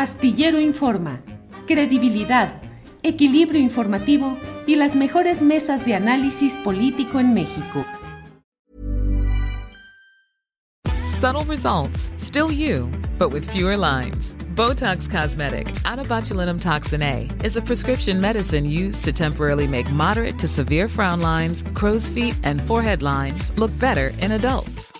Astillero Informa, credibilidad, equilibrio informativo y las mejores mesas de análisis político en México. Subtle results, still you, but with fewer lines. Botox Cosmetic, out botulinum toxin A, is a prescription medicine used to temporarily make moderate to severe frown lines, crow's feet, and forehead lines look better in adults.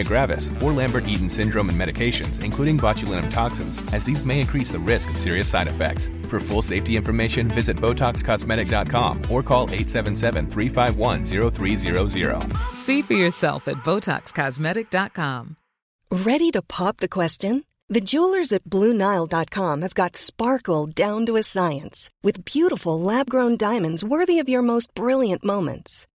gravis, or Lambert-Eaton syndrome and medications, including botulinum toxins, as these may increase the risk of serious side effects. For full safety information, visit BotoxCosmetic.com or call 877-351-0300. See for yourself at BotoxCosmetic.com. Ready to pop the question? The jewelers at BlueNile.com have got sparkle down to a science with beautiful lab-grown diamonds worthy of your most brilliant moments.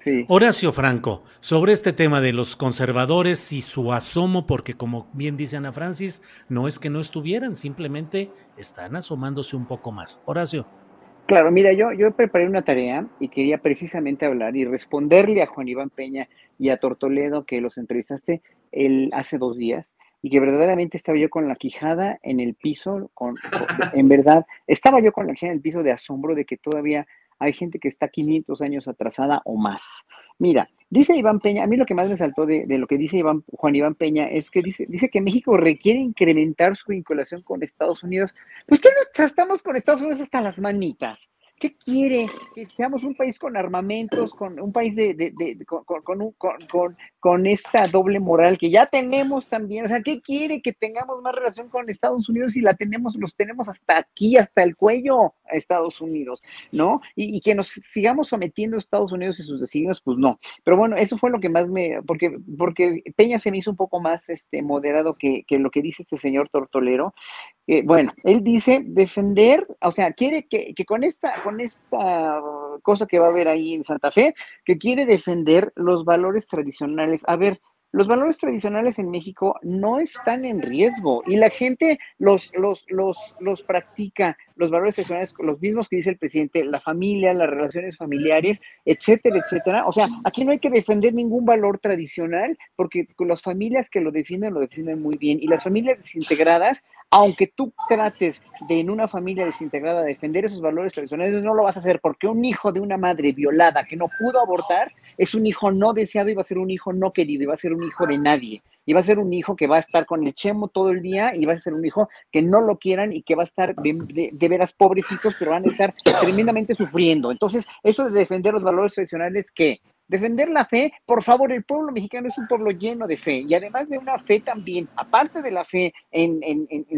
Sí. Horacio Franco, sobre este tema de los conservadores y su asomo, porque como bien dice Ana Francis, no es que no estuvieran, simplemente están asomándose un poco más. Horacio. Claro, mira, yo, yo preparé una tarea y quería precisamente hablar y responderle a Juan Iván Peña y a Tortoledo, que los entrevistaste el, hace dos días, y que verdaderamente estaba yo con la quijada en el piso, con, en verdad, estaba yo con la quijada en el piso de asombro de que todavía hay gente que está 500 años atrasada o más. Mira, dice Iván Peña, a mí lo que más me saltó de, lo que dice Iván, Juan Iván Peña es que dice, dice que México requiere incrementar su vinculación con Estados Unidos. Pues que no estamos con Estados Unidos hasta las manitas. ¿Qué quiere? Que seamos un país con armamentos, con un país de, con, con, con, esta doble moral que ya tenemos también. O sea, ¿qué quiere? Que tengamos más relación con Estados Unidos y la tenemos, los tenemos hasta aquí, hasta el cuello a Estados Unidos, ¿no? Y, que nos sigamos sometiendo a Estados Unidos y sus designios, pues no. Pero bueno, eso fue lo que más me, porque, porque Peña se me hizo un poco más este, moderado que, lo que dice este señor Tortolero. Eh, bueno, él dice defender, o sea, quiere que con esta con esta cosa que va a haber ahí en Santa Fe, que quiere defender los valores tradicionales. A ver, los valores tradicionales en México no están en riesgo y la gente los, los, los, los practica, los valores tradicionales, los mismos que dice el presidente, la familia, las relaciones familiares, etcétera, etcétera. O sea, aquí no hay que defender ningún valor tradicional porque las familias que lo defienden, lo defienden muy bien. Y las familias desintegradas, aunque tú trates de en una familia desintegrada defender esos valores tradicionales, no lo vas a hacer porque un hijo de una madre violada que no pudo abortar es un hijo no deseado y va a ser un hijo no querido y va a ser un hijo de nadie. Y va a ser un hijo que va a estar con el chemo todo el día y va a ser un hijo que no lo quieran y que va a estar de, de veras pobrecitos, pero van a estar tremendamente sufriendo. Entonces, eso de defender los valores tradicionales, ¿qué? Defender la fe, por favor, el pueblo mexicano es un pueblo lleno de fe y además de una fe también, aparte de la fe en,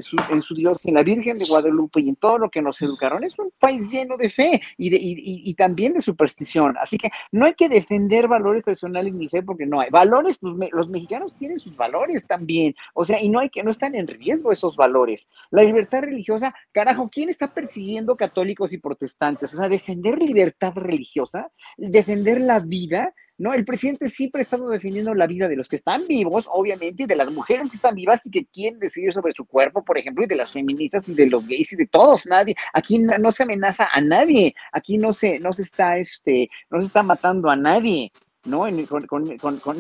su, en su, Dios, en la Virgen de Guadalupe y en todo lo que nos educaron, es un país lleno de fe y, también de superstición. Así que no hay que defender valores tradicionales ni fe porque no hay. Valores, pues los mexicanos tienen sus valores también, o sea, y no hay que, no están en riesgo esos valores. La libertad religiosa, carajo, ¿quién está persiguiendo católicos y protestantes? O sea, defender libertad religiosa, defender la vida ¿no? El presidente siempre ha estado defendiendo la vida de los que están vivos, obviamente, de las mujeres que están vivas y que quieren decidir sobre su cuerpo, por ejemplo, y de las feministas y de los gays y de todos, nadie. Aquí no, se amenaza a nadie, aquí no se, no se está, este, no se está matando a nadie. ¿No? Con, con, con,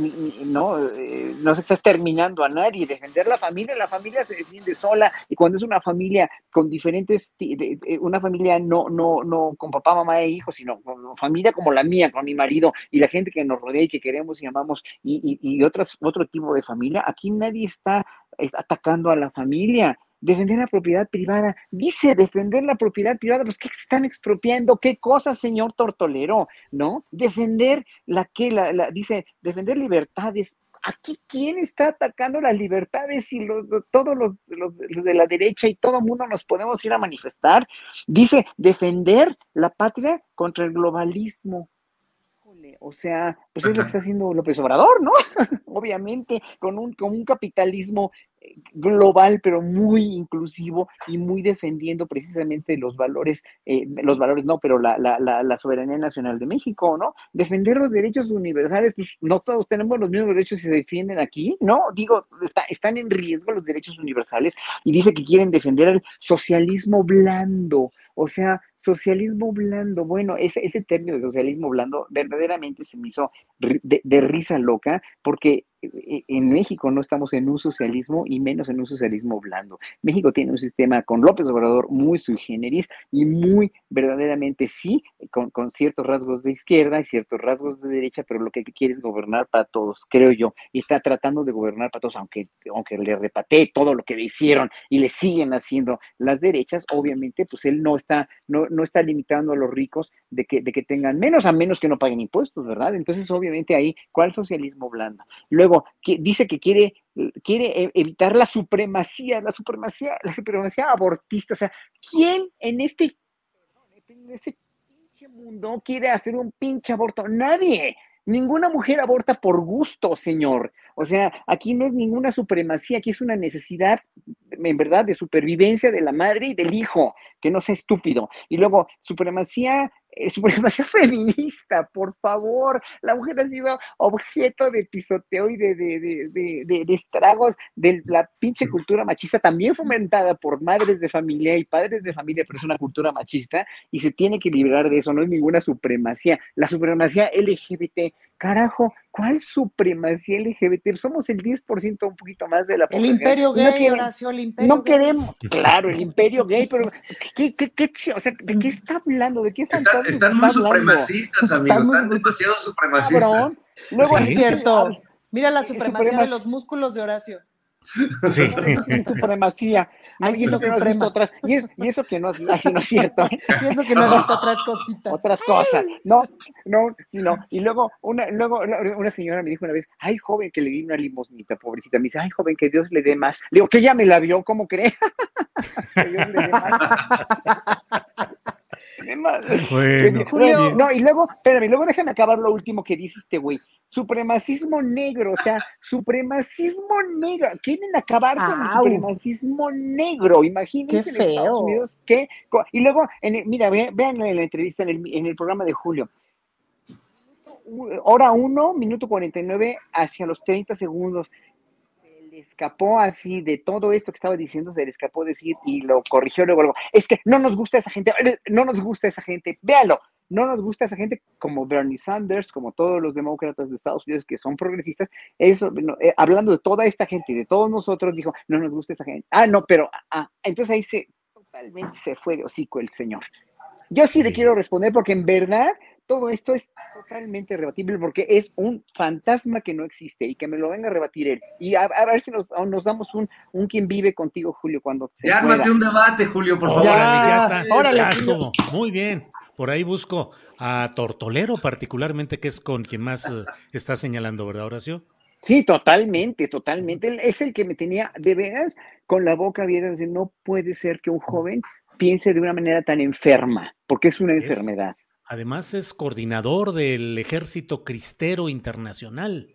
no, eh, no se está terminando a nadie. Defender la familia, la familia se defiende sola y cuando es una familia con diferentes, una familia no, no, no con papá, mamá e hijos, sino con familia como la mía, con mi marido y la gente que nos rodea y que queremos y amamos y, y, y otras, otro tipo de familia, aquí nadie está atacando a la familia defender la propiedad privada. Dice defender la propiedad privada, pues ¿qué están expropiando? ¿Qué cosas, señor Tortolero? ¿No? Defender la que, la, dice, defender libertades. Aquí, ¿quién está atacando las libertades y los, todos los, los, de la derecha y todo el mundo nos podemos ir a manifestar? Dice, defender la patria contra el globalismo. O sea, pues es lo que está haciendo López Obrador, ¿no? Obviamente, con un, con un capitalismo global, pero muy inclusivo y muy defendiendo precisamente los valores, eh, los valores no, pero la, la, la, soberanía nacional de México, ¿no? Defender los derechos universales, pues no todos tenemos los mismos derechos y se defienden aquí, ¿no? Digo, están en riesgo los derechos universales y dice que quieren defender el socialismo blando, o sea, socialismo blando, bueno, ese, ese término de socialismo blando verdaderamente se me hizo de risa loca porque en México no estamos en un socialismo y menos en un socialismo blando. México tiene un sistema con López Obrador muy sui generis y muy verdaderamente sí, con, ciertos rasgos de izquierda y ciertos rasgos de derecha, pero lo que quiere es gobernar para todos, creo yo. Y está tratando de gobernar para todos, aunque, aunque le repatee todo lo que le hicieron y le siguen haciendo las derechas, obviamente, pues él no está, no, no está limitando a los ricos de que, de que tengan menos, a menos que no paguen impuestos, ¿verdad? Entonces, obviamente ahí, ¿cuál socialismo blando? Luego, dice que quiere, quiere e, evitar la supremacía, la supremacía, la supremacía abortista. O sea, ¿quién en este, en este pinche mundo quiere hacer un pinche aborto? Nadie. Ninguna mujer aborta por gusto, señor. O sea, aquí no es ninguna supremacía, aquí es una necesidad, en verdad, de supervivencia de la madre y del hijo, que no sea estúpido. Y luego, supremacía supremacía feminista, por favor. La mujer ha sido objeto de pisoteo y de, de, estragos de la pinche cultura machista, también fomentada por madres de familia y padres de familia, pero es una cultura machista y se tiene que liberar de eso, no es ninguna supremacía. La supremacía LGBT Carajo, ¿cuál supremacía LGBT? Somos el 10% un poquito más de la población. El imperio gay, no Horacio, el imperio No queremos, claro, el imperio gay, pero ¿qué, qué, qué, o sea, ¿de qué está hablando? ¿De qué están Está, Están muy supremacistas, amigos, están, demasiado supremacistas. Luego, es cierto. Mira la supremacía de los músculos de Horacio. Sí. supremacía. y, eso y, eso, que no, así no es cierto. ¿eh? Y eso que no es otras cositas. Otras cosas. No, no, sino. Y luego una, luego una señora me dijo una vez, ay, joven, que le di una limosnita, pobrecita. Me dice, ay, joven, que Dios le dé más. Le digo, que ya me la vio, ¿cómo cree? que Dios le dé más. Bueno, no, y luego, espérame, luego déjame acabar lo último que dice este güey. Supremacismo negro, o sea, supremacismo negro. Quieren acabar con el supremacismo negro. Imagínense Qué feo. Unidos que. Y luego, en mira, vean en la entrevista en el, en el programa de Julio. Hora 1, minuto 49, hacia los 30 segundos escapó así de todo esto que estaba diciendo, se le escapó decir y lo corrigió luego, es que no nos gusta esa gente, no nos gusta esa gente, véalo, no nos gusta esa gente como Bernie Sanders, como todos los demócratas de Estados Unidos que son progresistas, eso, eh, hablando de toda esta gente y de todos nosotros, dijo, no nos gusta esa gente. Ah, no, pero, ah, entonces ahí se, totalmente se fue de hocico el señor. Yo sí le quiero responder porque en verdad todo esto es totalmente rebatible porque es un fantasma que no existe y que me lo venga a rebatir él. Y a, ver si nos, damos un, un quien vive contigo, Julio, cuando se Ya ármate un debate, Julio, por favor. Ya, está. Órale, Muy bien. Por ahí busco a Tortolero particularmente, que es con quien más eh, está señalando, ¿verdad, Horacio? Sí, totalmente, totalmente. es el que me tenía de veras con la boca abierta, decir, no puede ser que un joven piense de una manera tan enferma, porque es una enfermedad. Además es coordinador del Ejército Cristero Internacional.